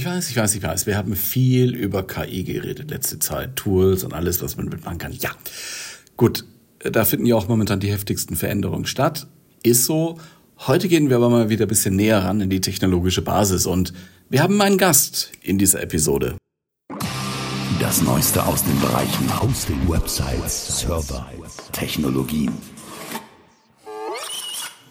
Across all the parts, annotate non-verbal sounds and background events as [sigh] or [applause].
Ich weiß, ich weiß, ich weiß. Wir haben viel über KI geredet letzte Zeit. Tools und alles, was man mitmachen kann. Ja. Gut. Da finden ja auch momentan die heftigsten Veränderungen statt. Ist so. Heute gehen wir aber mal wieder ein bisschen näher ran in die technologische Basis und wir haben einen Gast in dieser Episode. Das Neueste aus den Bereichen Hosting, Websites, Server, Technologien.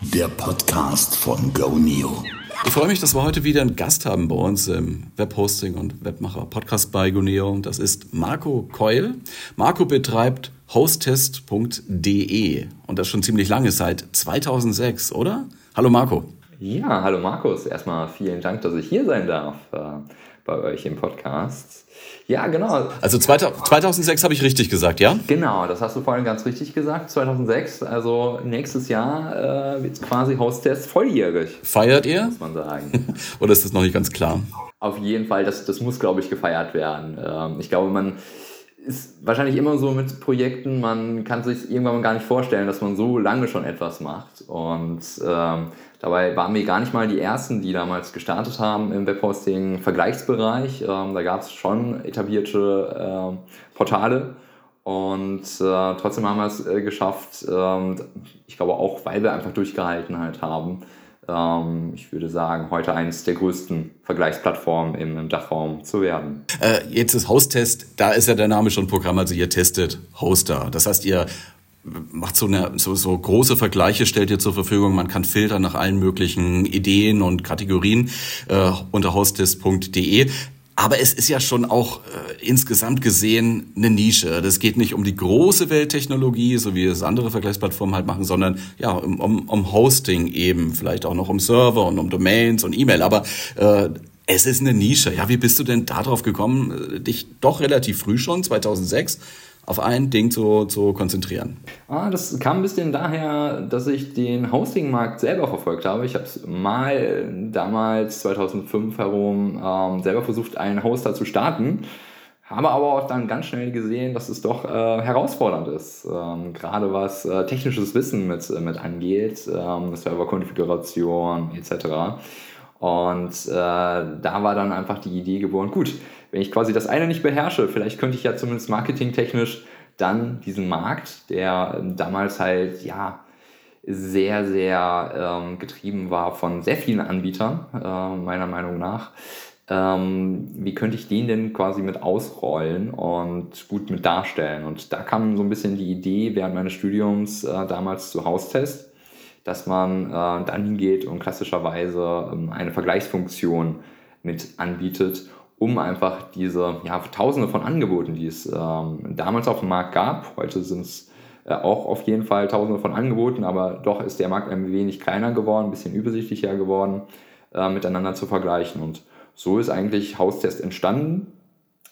Der Podcast von GoNeo. Ich freue mich, dass wir heute wieder einen Gast haben bei uns im Webhosting und Webmacher Podcast bei GoNeo. Das ist Marco Keul. Marco betreibt hosttest.de und das schon ziemlich lange, seit 2006, oder? Hallo Marco. Ja, hallo Markus. Erstmal vielen Dank, dass ich hier sein darf äh, bei euch im Podcast. Ja, genau. Also 2006 habe ich richtig gesagt, ja? Genau, das hast du vorhin ganz richtig gesagt. 2006, also nächstes Jahr äh, wird es quasi Haustest volljährig. Feiert ihr? Muss man sagen. [laughs] Oder ist das noch nicht ganz klar? Auf jeden Fall, das, das muss, glaube ich, gefeiert werden. Ähm, ich glaube, man ist wahrscheinlich immer so mit Projekten, man kann sich irgendwann gar nicht vorstellen, dass man so lange schon etwas macht. Und ähm, dabei waren wir gar nicht mal die Ersten, die damals gestartet haben im Webhosting-Vergleichsbereich. Ähm, da gab es schon etablierte äh, Portale. Und äh, trotzdem haben wir es äh, geschafft, ähm, ich glaube auch, weil wir einfach durchgehalten halt haben, ich würde sagen, heute eines der größten Vergleichsplattformen im, Dachraum zu werden. Äh, jetzt ist Hosttest, da ist ja der Name schon Programm, also ihr testet Hoster. Das heißt, ihr macht so, eine, so, so große Vergleiche, stellt ihr zur Verfügung. Man kann filtern nach allen möglichen Ideen und Kategorien äh, unter hostest.de. Aber es ist ja schon auch äh, insgesamt gesehen eine Nische. Das geht nicht um die große Welttechnologie, so wie es andere Vergleichsplattformen halt machen, sondern ja um, um, um Hosting eben, vielleicht auch noch um Server und um Domains und E-Mail. Aber äh, es ist eine Nische. Ja, wie bist du denn darauf gekommen, äh, dich doch relativ früh schon, 2006, auf ein Ding zu, zu konzentrieren? Ah, das kam ein bisschen daher, dass ich den Hosting-Markt selber verfolgt habe. Ich habe es mal damals, 2005 herum, ähm, selber versucht, einen Hoster zu starten. Habe aber auch dann ganz schnell gesehen, dass es doch äh, herausfordernd ist, ähm, gerade was äh, technisches Wissen mit, mit angeht, ähm, Serverkonfiguration etc. Und äh, da war dann einfach die Idee geboren, gut, wenn ich quasi das eine nicht beherrsche, vielleicht könnte ich ja zumindest marketingtechnisch dann diesen Markt, der ähm, damals halt ja sehr, sehr ähm, getrieben war von sehr vielen Anbietern, äh, meiner Meinung nach. Ähm, wie könnte ich den denn quasi mit ausrollen und gut mit darstellen? Und da kam so ein bisschen die Idee während meines Studiums äh, damals zu Haustest, dass man äh, dann hingeht und klassischerweise ähm, eine Vergleichsfunktion mit anbietet um einfach diese ja, Tausende von Angeboten, die es ähm, damals auf dem Markt gab, heute sind es äh, auch auf jeden Fall Tausende von Angeboten, aber doch ist der Markt ein wenig kleiner geworden, ein bisschen übersichtlicher geworden, äh, miteinander zu vergleichen. Und so ist eigentlich Haustest entstanden.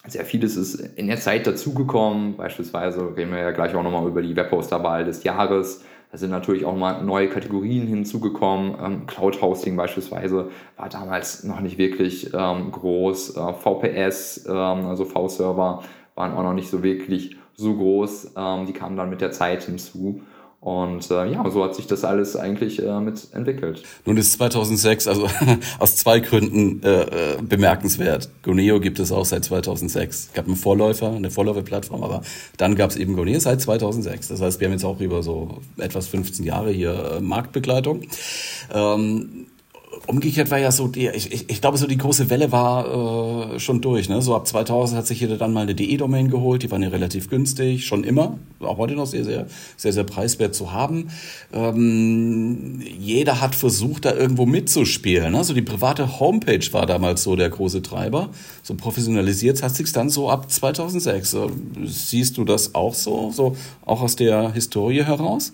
Sehr vieles ist in der Zeit dazugekommen. Beispielsweise reden wir ja gleich auch nochmal über die Webhoster-Wahl des Jahres. Da sind natürlich auch mal neue Kategorien hinzugekommen. Ähm, Cloud Hosting beispielsweise war damals noch nicht wirklich ähm, groß. Äh, VPS, ähm, also V-Server, waren auch noch nicht so wirklich so groß. Ähm, die kamen dann mit der Zeit hinzu. Und äh, ja, so hat sich das alles eigentlich äh, mit entwickelt. Nun ist 2006, also [laughs] aus zwei Gründen äh, äh, bemerkenswert. Goneo gibt es auch seit 2006. Es gab einen Vorläufer, eine Vorläuferplattform, aber dann gab es eben Goneo seit 2006. Das heißt, wir haben jetzt auch über so etwas 15 Jahre hier äh, Marktbegleitung. Ähm, umgekehrt war ja so, die, ich, ich, ich glaube, so die große Welle war äh, schon durch. Ne? So ab 2000 hat sich jeder dann mal eine DE-Domain geholt, die waren ja relativ günstig, schon immer, auch heute noch sehr, sehr, sehr, sehr preiswert zu haben. Ähm, jeder hat versucht, da irgendwo mitzuspielen. Ne? So die private Homepage war damals so der große Treiber. So professionalisiert hat sich's dann so ab 2006. Siehst du das auch so, so auch aus der Historie heraus?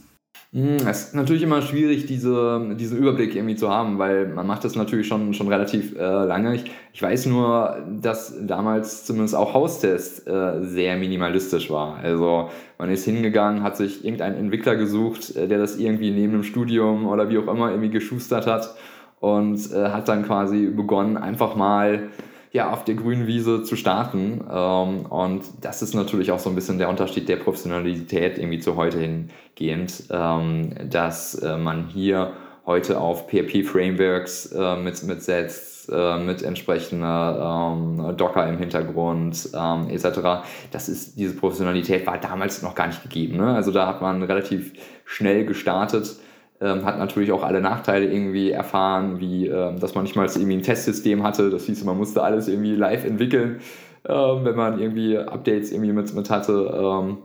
Hm, es ist natürlich immer schwierig, diese, diesen Überblick irgendwie zu haben, weil man macht das natürlich schon, schon relativ äh, lange. Ich, ich weiß nur, dass damals zumindest auch Haustest äh, sehr minimalistisch war. Also man ist hingegangen, hat sich irgendeinen Entwickler gesucht, äh, der das irgendwie neben dem Studium oder wie auch immer irgendwie geschustert hat und äh, hat dann quasi begonnen, einfach mal ja, auf der grünen Wiese zu starten. Ähm, und das ist natürlich auch so ein bisschen der Unterschied der Professionalität irgendwie zu heute hingehend, ähm, dass äh, man hier heute auf PHP-Frameworks äh, mit, mitsetzt, Frameworks äh, mit entsprechender ähm, Docker im Hintergrund etc. Das ist, diese Professionalität war damals noch gar nicht gegeben. Ne? Also da hat man relativ schnell gestartet, ähm, hat natürlich auch alle Nachteile irgendwie erfahren, wie ähm, dass man nicht mal irgendwie ein Testsystem hatte. Das hieß, man musste alles irgendwie live entwickeln, ähm, wenn man irgendwie Updates irgendwie mit, mit hatte. Ähm,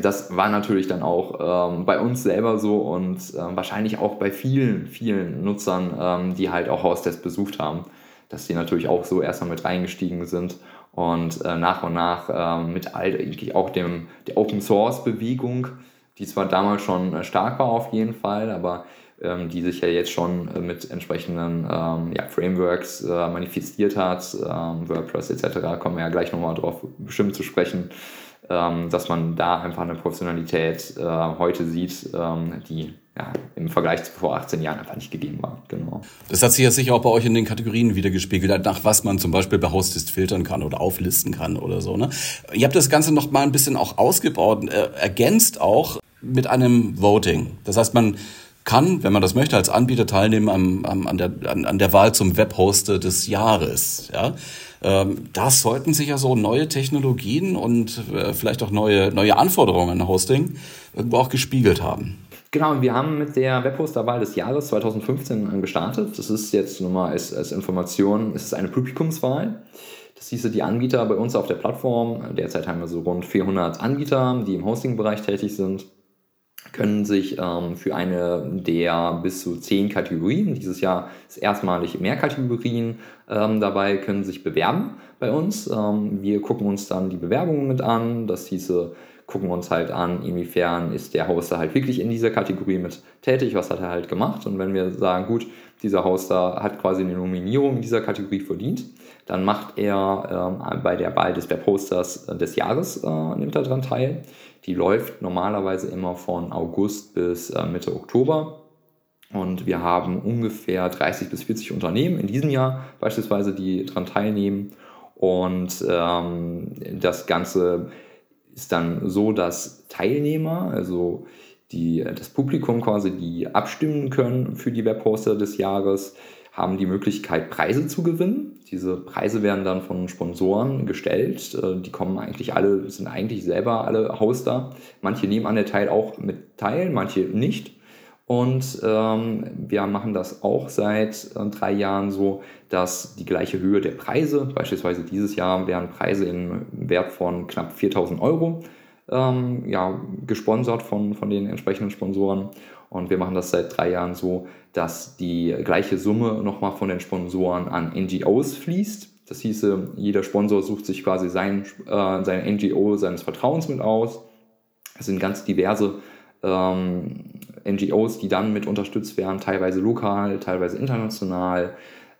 das war natürlich dann auch ähm, bei uns selber so und äh, wahrscheinlich auch bei vielen, vielen Nutzern, ähm, die halt auch Haustest besucht haben, dass die natürlich auch so erstmal mit reingestiegen sind und äh, nach und nach äh, mit all eigentlich auch dem, der Open Source Bewegung, die zwar damals schon äh, stark war auf jeden Fall, aber ähm, die sich ja jetzt schon äh, mit entsprechenden ähm, ja, Frameworks äh, manifestiert hat, ähm, WordPress etc., kommen wir ja gleich nochmal drauf bestimmt zu sprechen ähm, dass man da einfach eine Professionalität äh, heute sieht, ähm, die ja, im Vergleich zu vor 18 Jahren einfach nicht gegeben war. Genau. Das hat sich ja sicher auch bei euch in den Kategorien wieder gespiegelt, nach was man zum Beispiel bei Hostist filtern kann oder auflisten kann oder so. Ne? Ihr habt das Ganze noch mal ein bisschen auch ausgebaut, äh, ergänzt auch mit einem Voting. Das heißt, man kann, wenn man das möchte, als Anbieter teilnehmen am, am, an, der, an, an der Wahl zum Webhoster des Jahres. Ja? Ähm, da sollten sich ja so neue Technologien und äh, vielleicht auch neue, neue Anforderungen an Hosting irgendwo auch gespiegelt haben. Genau, wir haben mit der Webhoster-Wahl des Jahres 2015 gestartet. Das ist jetzt nur mal als, als Information, es ist eine Publikumswahl. Das hieße, die Anbieter bei uns auf der Plattform, derzeit haben wir so rund 400 Anbieter, die im Hosting-Bereich tätig sind, können sich ähm, für eine der bis zu zehn Kategorien, dieses Jahr ist erstmalig mehr Kategorien ähm, dabei, können sich bewerben bei uns. Ähm, wir gucken uns dann die Bewerbungen mit an. Das hieße, gucken uns halt an, inwiefern ist der Hoster halt wirklich in dieser Kategorie mit tätig, was hat er halt gemacht. Und wenn wir sagen, gut, dieser Hoster hat quasi eine Nominierung in dieser Kategorie verdient, dann macht er ähm, bei der Wahl des Webhosters des Jahres, äh, nimmt er daran teil. Die läuft normalerweise immer von August bis äh, Mitte Oktober. Und wir haben ungefähr 30 bis 40 Unternehmen in diesem Jahr beispielsweise, die daran teilnehmen. Und ähm, das Ganze ist dann so, dass Teilnehmer, also die, das Publikum quasi, die abstimmen können für die Webhoster des Jahres, haben die Möglichkeit, Preise zu gewinnen. Diese Preise werden dann von Sponsoren gestellt. Äh, die kommen eigentlich alle, sind eigentlich selber alle Hoster. Manche nehmen an der Teil auch mit teil, manche nicht. Und ähm, wir machen das auch seit äh, drei Jahren so, dass die gleiche Höhe der Preise, beispielsweise dieses Jahr werden Preise im Wert von knapp 4000 Euro ähm, ja, gesponsert von, von den entsprechenden Sponsoren. Und wir machen das seit drei Jahren so, dass die gleiche Summe nochmal von den Sponsoren an NGOs fließt. Das hieße, jeder Sponsor sucht sich quasi sein, äh, seine NGO seines Vertrauens mit aus. Es sind ganz diverse NGOs, die dann mit unterstützt werden, teilweise lokal, teilweise international.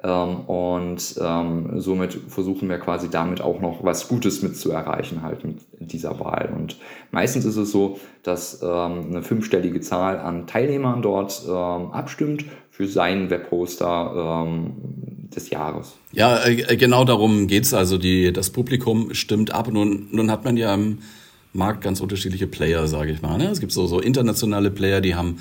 Ähm, und ähm, somit versuchen wir quasi damit auch noch was Gutes mit zu erreichen, halt mit dieser Wahl. Und meistens ist es so, dass ähm, eine fünfstellige Zahl an Teilnehmern dort ähm, abstimmt für seinen Webhoster ähm, des Jahres. Ja, äh, genau darum geht's. Also die, das Publikum stimmt ab. Nun, nun hat man ja im Markt ganz unterschiedliche Player, sage ich mal. Ne? Es gibt so, so internationale Player, die haben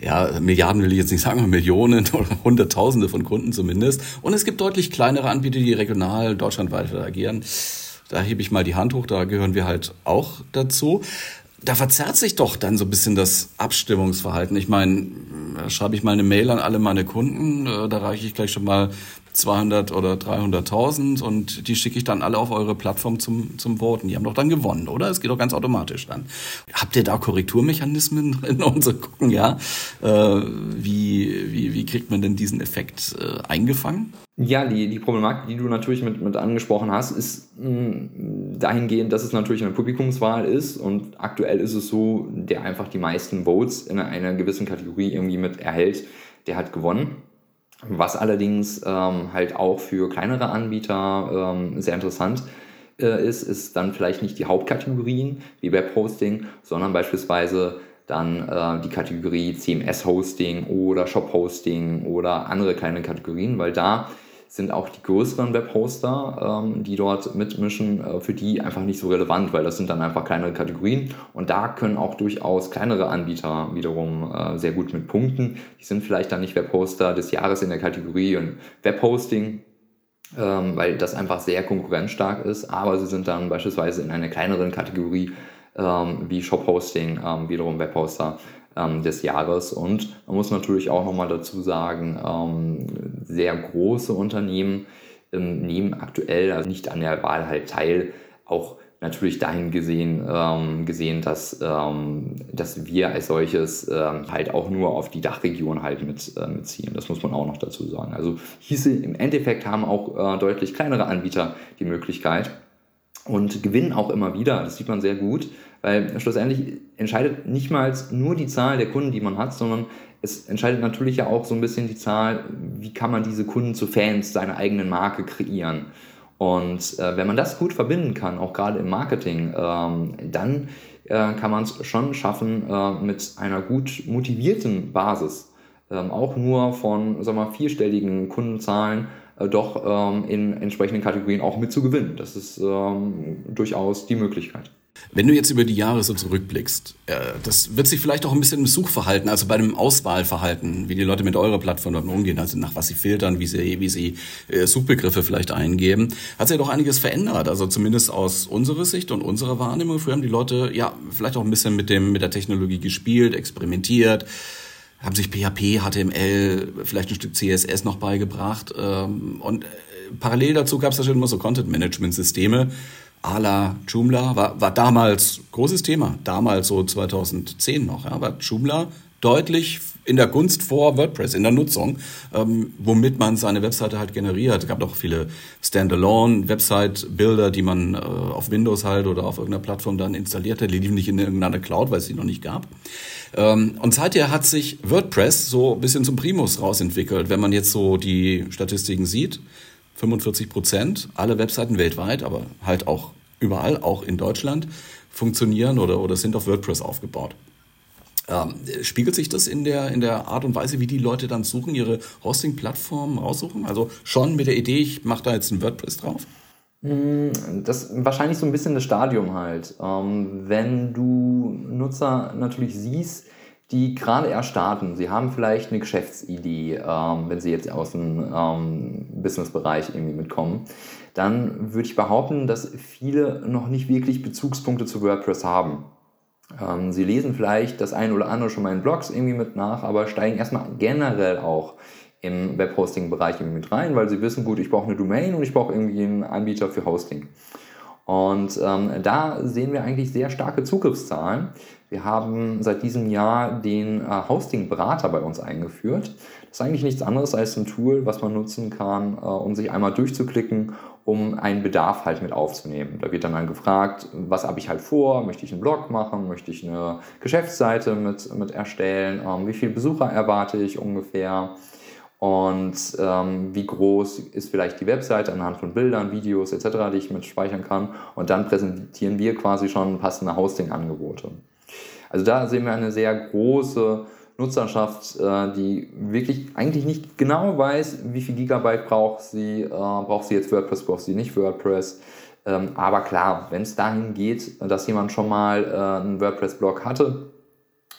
ja, Milliarden will ich jetzt nicht [laughs] sagen, aber Millionen oder Hunderttausende von Kunden zumindest. Und es gibt deutlich kleinere Anbieter, die regional deutschlandweit agieren. Da hebe ich mal die Hand hoch, da gehören wir halt auch dazu. Da verzerrt sich doch dann so ein bisschen das Abstimmungsverhalten. Ich meine, schreibe ich mal eine Mail an alle meine Kunden, äh, da reiche ich gleich schon mal 200 oder 300.000 und die schicke ich dann alle auf eure Plattform zum, zum Voten. Die haben doch dann gewonnen, oder? Es geht doch ganz automatisch dann. Habt ihr da Korrekturmechanismen [laughs] drin, um zu gucken, ja, äh, wie, wie, wie kriegt man denn diesen Effekt äh, eingefangen? Ja, die, die Problematik, die du natürlich mit, mit angesprochen hast, ist mh, mm, dahingehend, dass es natürlich eine Publikumswahl ist und aktuell ist es so, der einfach die meisten Votes in einer gewissen Kategorie irgendwie mit erhält, der hat gewonnen. Was allerdings ähm, halt auch für kleinere Anbieter ähm, sehr interessant äh, ist, ist dann vielleicht nicht die Hauptkategorien wie Webhosting, sondern beispielsweise dann äh, die Kategorie CMS-Hosting oder Shop-Hosting oder andere kleine Kategorien, weil da sind auch die größeren Webhoster, ähm, die dort mitmischen, äh, für die einfach nicht so relevant, weil das sind dann einfach kleinere Kategorien. Und da können auch durchaus kleinere Anbieter wiederum äh, sehr gut mit punkten. Die sind vielleicht dann nicht Webhoster des Jahres in der Kategorie und Webhosting, ähm, weil das einfach sehr konkurrenzstark ist, aber sie sind dann beispielsweise in einer kleineren Kategorie ähm, wie Shop-Hosting, ähm, wiederum Webhoster ähm, des Jahres. Und man muss natürlich auch nochmal dazu sagen, ähm, sehr große Unternehmen ähm, nehmen aktuell also nicht an der Wahl halt teil, auch natürlich dahin gesehen, ähm, gesehen dass, ähm, dass wir als solches ähm, halt auch nur auf die Dachregion halt mit, äh, mitziehen. Das muss man auch noch dazu sagen. Also hieße im Endeffekt haben auch äh, deutlich kleinere Anbieter die Möglichkeit und gewinnen auch immer wieder. Das sieht man sehr gut, weil schlussendlich entscheidet nicht mal nur die Zahl der Kunden, die man hat, sondern es entscheidet natürlich ja auch so ein bisschen die Zahl, wie kann man diese Kunden zu Fans seiner eigenen Marke kreieren. Und äh, wenn man das gut verbinden kann, auch gerade im Marketing, ähm, dann äh, kann man es schon schaffen, äh, mit einer gut motivierten Basis, ähm, auch nur von sagen wir, vierstelligen Kundenzahlen, doch ähm, in entsprechenden Kategorien auch mit zu gewinnen. Das ist ähm, durchaus die Möglichkeit. Wenn du jetzt über die Jahre so zurückblickst, äh, das wird sich vielleicht auch ein bisschen im Suchverhalten, also bei dem Auswahlverhalten, wie die Leute mit eurer Plattform umgehen, also nach was sie filtern, wie sie, wie sie äh, Suchbegriffe vielleicht eingeben, hat sich ja doch einiges verändert. Also zumindest aus unserer Sicht und unserer Wahrnehmung. Früher haben die Leute ja vielleicht auch ein bisschen mit dem, mit der Technologie gespielt, experimentiert, haben sich PHP, HTML, vielleicht ein Stück CSS noch beigebracht. Ähm, und äh, parallel dazu gab es schon immer so Content-Management-Systeme, a la Joomla, war, war damals großes Thema, damals so 2010 noch, ja, war Joomla deutlich in der Gunst vor WordPress, in der Nutzung, ähm, womit man seine Webseite halt generiert. Es gab auch viele Standalone-Website-Builder, die man äh, auf Windows halt oder auf irgendeiner Plattform dann installierte. Die liefen nicht in irgendeiner Cloud, weil es die noch nicht gab. Ähm, und seither hat sich WordPress so ein bisschen zum Primus rausentwickelt. Wenn man jetzt so die Statistiken sieht, 45 Prozent, alle Webseiten weltweit, aber halt auch überall, auch in Deutschland, funktionieren oder, oder sind auf WordPress aufgebaut. Ähm, spiegelt sich das in der, in der Art und Weise, wie die Leute dann suchen, ihre Hosting-Plattformen raussuchen? Also schon mit der Idee, ich mache da jetzt ein WordPress drauf? Mm, das ist wahrscheinlich so ein bisschen das Stadium halt. Ähm, wenn du Nutzer natürlich siehst, die gerade erst starten. Sie haben vielleicht eine Geschäftsidee, ähm, wenn Sie jetzt aus dem ähm, Businessbereich irgendwie mitkommen. Dann würde ich behaupten, dass viele noch nicht wirklich Bezugspunkte zu WordPress haben. Ähm, Sie lesen vielleicht das eine oder andere schon mal in Blogs irgendwie mit nach, aber steigen erstmal generell auch im Webhosting-Bereich mit rein, weil sie wissen, gut, ich brauche eine Domain und ich brauche irgendwie einen Anbieter für Hosting. Und ähm, da sehen wir eigentlich sehr starke Zugriffszahlen. Wir haben seit diesem Jahr den äh, Hosting-Berater bei uns eingeführt. Das ist eigentlich nichts anderes als ein Tool, was man nutzen kann, äh, um sich einmal durchzuklicken, um einen Bedarf halt mit aufzunehmen. Da wird dann, dann gefragt, was habe ich halt vor? Möchte ich einen Blog machen? Möchte ich eine Geschäftsseite mit, mit erstellen? Ähm, wie viele Besucher erwarte ich ungefähr? Und ähm, wie groß ist vielleicht die Webseite anhand von Bildern, Videos etc., die ich mit speichern kann. Und dann präsentieren wir quasi schon passende Hosting-Angebote. Also da sehen wir eine sehr große Nutzerschaft, äh, die wirklich eigentlich nicht genau weiß, wie viel Gigabyte braucht sie, äh, braucht sie jetzt WordPress, braucht sie nicht WordPress. Ähm, aber klar, wenn es dahin geht, dass jemand schon mal äh, einen WordPress-Blog hatte,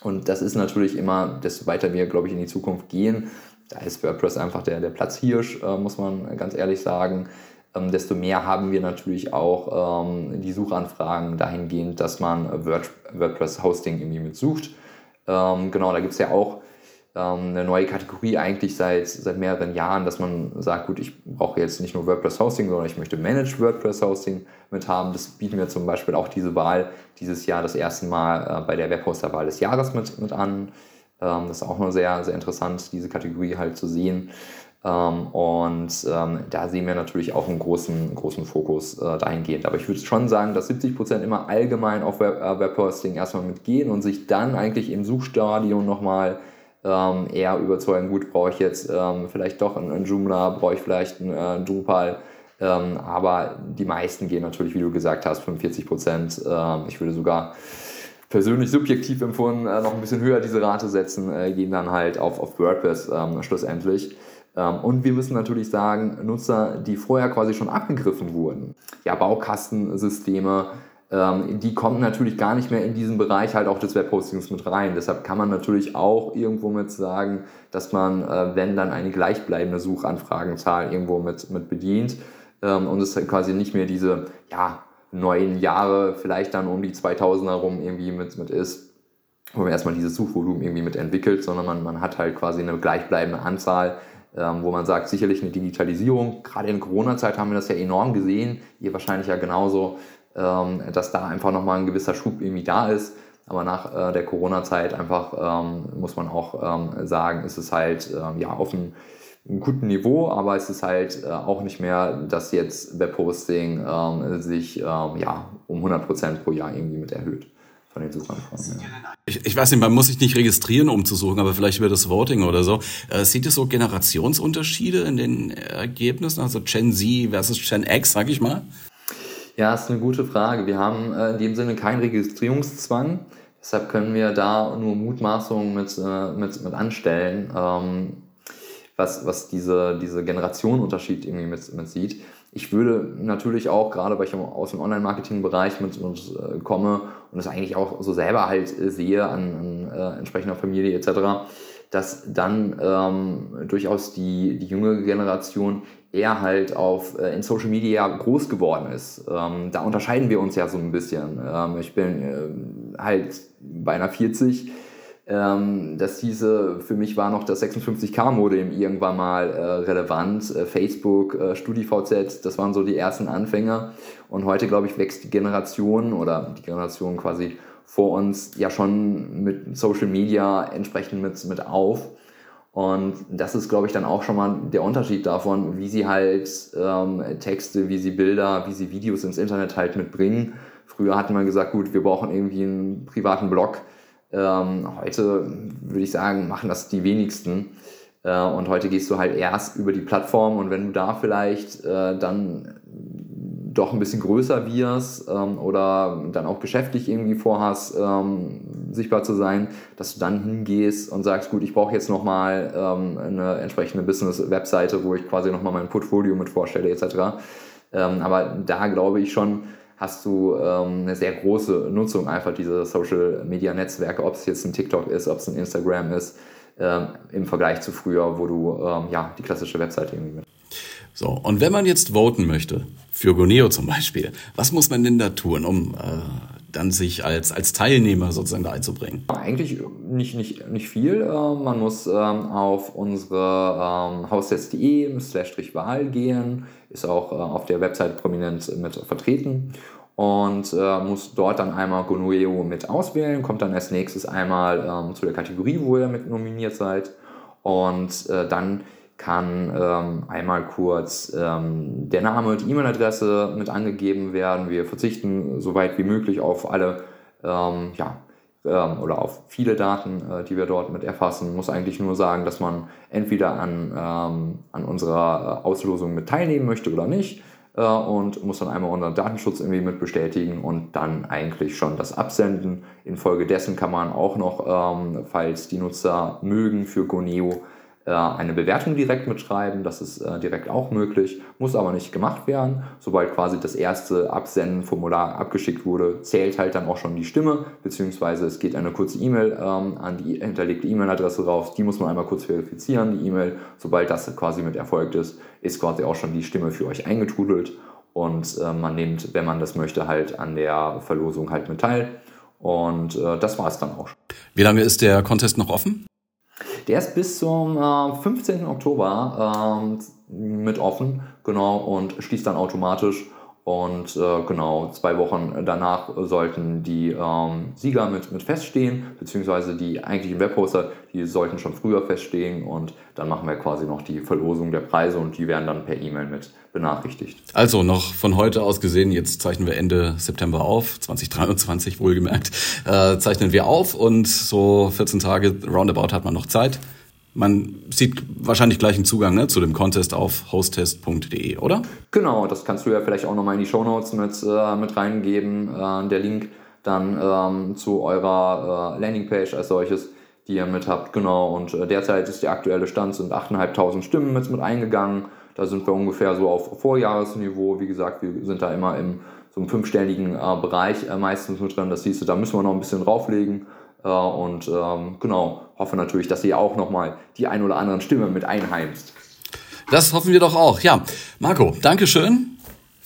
und das ist natürlich immer, desto weiter wir, glaube ich, in die Zukunft gehen, da ist WordPress einfach der, der Platzhirsch, muss man ganz ehrlich sagen ähm, desto mehr haben wir natürlich auch ähm, die Suchanfragen dahingehend, dass man Word, WordPress-Hosting irgendwie mitsucht. Ähm, genau, da gibt es ja auch ähm, eine neue Kategorie eigentlich seit, seit mehreren Jahren, dass man sagt, gut, ich brauche jetzt nicht nur WordPress-Hosting, sondern ich möchte Managed WordPress-Hosting mit haben. Das bieten wir zum Beispiel auch diese Wahl dieses Jahr das erste Mal äh, bei der Webhoster-Wahl des Jahres mit, mit an. Ähm, das ist auch nur sehr, sehr interessant, diese Kategorie halt zu sehen. Ähm, und ähm, da sehen wir natürlich auch einen großen, großen Fokus äh, dahingehend. Aber ich würde schon sagen, dass 70 Prozent immer allgemein auf Web, äh, Webhosting erstmal mitgehen und sich dann eigentlich im Suchstadion nochmal ähm, eher überzeugen, gut, brauche ich jetzt ähm, vielleicht doch einen, Joomla, brauche ich vielleicht einen äh, Drupal. Ähm, aber die meisten gehen natürlich, wie du gesagt hast, 45 Prozent. Ähm, ich würde sogar persönlich subjektiv empfunden äh, noch ein bisschen höher diese Rate setzen, äh, gehen dann halt auf, auf WordPress schlussendlich. Ähm, und wir müssen natürlich sagen, Nutzer, die vorher quasi schon abgegriffen wurden, ja, Baukastensysteme, ähm, die kommen natürlich gar nicht mehr in diesen Bereich halt auch des Webhostings mit rein. Deshalb kann man natürlich auch irgendwo mit sagen, dass man, äh, wenn dann eine gleichbleibende Suchanfragenzahl irgendwo mit, mit bedient ähm, und es quasi nicht mehr diese, ja, neun Jahre vielleicht dann um die 2000er rum irgendwie mit, mit ist, wo man erstmal dieses Suchvolumen irgendwie mit entwickelt, sondern man, man hat halt quasi eine gleichbleibende Anzahl, wo man sagt, sicherlich eine Digitalisierung. Gerade in Corona-Zeit haben wir das ja enorm gesehen, ihr wahrscheinlich ja genauso, ähm, dass da einfach nochmal ein gewisser Schub irgendwie da ist. Aber nach äh, der Corona-Zeit einfach ähm, muss man auch ähm, sagen, ist es halt ähm, ja auf einem, guten Niveau, aber es ist halt äh, auch nicht mehr, dass jetzt Webhosting ähm, sich ähm, ja um 100% pro Jahr irgendwie mit erhöht von den Suchanfragen. Ja. Ich, ich weiß nicht, man muss sich nicht registrieren, um zu suchen, aber vielleicht über das Voting oder so. Äh, sieht es so Generationsunterschiede in den Ergebnissen, also Gen Z versus Gen X, sag ich mal? Ja, ist eine gute Frage. Wir haben äh, in dem Sinne keinen Registrierungszwang. Deshalb können wir da nur Mutmaßungen mit, äh, mit, mit anstellen, ähm, was, was diese, diese Generationenunterschied irgendwie mit, mit sieht. Ich würde natürlich auch, gerade weil ich aus dem Online-Marketing-Bereich mit, mit äh, komme und es eigentlich auch so selber halt sehe an, an äh, entsprechender Familie etc., dass dann ähm, durchaus die, die jüngere Generation eher halt auf, äh, in Social Media groß geworden ist. Ähm, da unterscheiden wir uns ja so ein bisschen. Ähm, ich bin äh, halt beinahe 40. Ähm, das hieße, für mich war noch das 56K-Modem irgendwann mal äh, relevant. Äh, Facebook, äh, StudiVZ, das waren so die ersten Anfänger. Und heute, glaube ich, wächst die Generation oder die Generation quasi vor uns ja schon mit Social Media entsprechend mit, mit auf. Und das ist, glaube ich, dann auch schon mal der Unterschied davon, wie sie halt ähm, Texte, wie sie Bilder, wie sie Videos ins Internet halt mitbringen. Früher hatte man gesagt, gut, wir brauchen irgendwie einen privaten Blog. Ähm, heute würde ich sagen, machen das die wenigsten. Äh, und heute gehst du halt erst über die Plattform und wenn du da vielleicht äh, dann doch ein bisschen größer wirst ähm, oder dann auch geschäftlich irgendwie vorhast, ähm, sichtbar zu sein, dass du dann hingehst und sagst, gut, ich brauche jetzt nochmal ähm, eine entsprechende Business-Webseite, wo ich quasi nochmal mein Portfolio mit vorstelle etc. Ähm, aber da glaube ich schon, hast du ähm, eine sehr große Nutzung einfach dieser Social-Media-Netzwerke, ob es jetzt ein TikTok ist, ob es ein Instagram ist, ähm, im Vergleich zu früher, wo du ähm, ja die klassische Webseite irgendwie mit so, und wenn man jetzt voten möchte, für Goneo zum Beispiel, was muss man denn da tun, um äh, dann sich als, als Teilnehmer sozusagen da einzubringen? Eigentlich nicht, nicht, nicht viel. Äh, man muss ähm, auf unsere ähm, haustest.de slash Wahl gehen, ist auch äh, auf der Website prominent mit vertreten und äh, muss dort dann einmal Gonueo mit auswählen, kommt dann als nächstes einmal ähm, zu der Kategorie, wo ihr mit nominiert seid und dann kann ähm, einmal kurz ähm, der Name, die E-Mail-Adresse mit angegeben werden. Wir verzichten so weit wie möglich auf alle, ähm, ja, ähm, oder auf viele Daten, äh, die wir dort mit erfassen. Muss eigentlich nur sagen, dass man entweder an, ähm, an unserer äh, Auslosung mit teilnehmen möchte oder nicht äh, und muss dann einmal unseren Datenschutz irgendwie mit bestätigen und dann eigentlich schon das absenden. Infolgedessen kann man auch noch, ähm, falls die Nutzer mögen, für Goneo eine Bewertung direkt mitschreiben, das ist äh, direkt auch möglich, muss aber nicht gemacht werden. Sobald quasi das erste Absendenformular abgeschickt wurde, zählt halt dann auch schon die Stimme, beziehungsweise es geht eine kurze E-Mail ähm, an die hinterlegte E-Mail-Adresse raus, die muss man einmal kurz verifizieren, die E-Mail. Sobald das quasi mit erfolgt ist, ist quasi auch schon die Stimme für euch eingetrudelt und äh, man nimmt, wenn man das möchte, halt an der Verlosung halt mit teil. Und äh, das war es dann auch schon. Wie lange ist der Contest noch offen? Der ist bis zum äh, 15. Oktober äh, mit offen, genau, und schließt dann automatisch. Und äh, genau, zwei Wochen danach sollten die ähm, Sieger mit, mit feststehen, beziehungsweise die eigentlichen Webhoster, die sollten schon früher feststehen und dann machen wir quasi noch die Verlosung der Preise und die werden dann per E-Mail mit benachrichtigt. Also noch von heute aus gesehen, jetzt zeichnen wir Ende September auf, 2023 wohlgemerkt, äh, zeichnen wir auf und so 14 Tage roundabout hat man noch Zeit. Man sieht wahrscheinlich gleich einen Zugang ne, zu dem Contest auf hosttest.de, oder? Genau, das kannst du ja vielleicht auch nochmal in die Shownotes mit, äh, mit reingeben. Äh, der Link dann ähm, zu eurer äh, Landingpage als solches, die ihr mit habt. Genau, und äh, derzeit ist der aktuelle Stand, sind 8.500 Stimmen mit, mit eingegangen. Da sind wir ungefähr so auf Vorjahresniveau. Wie gesagt, wir sind da immer im so einem fünfstelligen äh, Bereich äh, meistens mit drin. Das siehst du, da müssen wir noch ein bisschen drauflegen. Äh, und ähm, genau, hoffe natürlich, dass ihr auch nochmal die ein oder anderen Stimme mit einheimst. Das hoffen wir doch auch. Ja, Marco, Dankeschön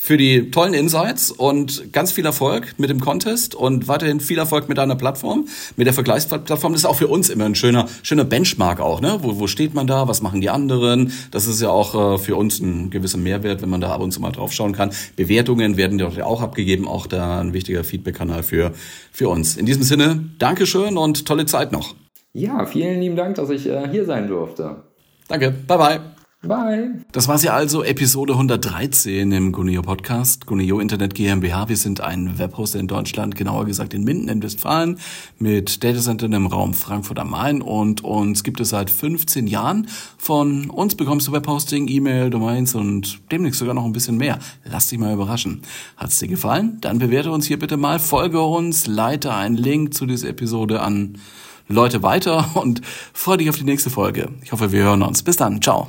für die tollen Insights und ganz viel Erfolg mit dem Contest und weiterhin viel Erfolg mit deiner Plattform, mit der Vergleichsplattform. Das ist auch für uns immer ein schöner, schöner Benchmark auch, ne? Wo, wo steht man da? Was machen die anderen? Das ist ja auch äh, für uns ein gewisser Mehrwert, wenn man da ab und zu mal drauf schauen kann. Bewertungen werden dort ja auch abgegeben, auch da ein wichtiger Feedback-Kanal für, für uns. In diesem Sinne, Dankeschön und tolle Zeit noch. Ja, vielen lieben Dank, dass ich äh, hier sein durfte. Danke, bye bye. Bye. Das war sie also, Episode 113 im Guneo Podcast. Guneo Internet GmbH. Wir sind ein Webhoster in Deutschland, genauer gesagt in Minden in Westfalen, mit Datacentern im Raum Frankfurt am Main und uns gibt es seit 15 Jahren. Von uns bekommst du Webhosting, E-Mail, Domains und demnächst sogar noch ein bisschen mehr. Lass dich mal überraschen. Hat's dir gefallen? Dann bewerte uns hier bitte mal, folge uns, leite einen Link zu dieser Episode an Leute weiter und freue dich auf die nächste Folge. Ich hoffe, wir hören uns. Bis dann. Ciao.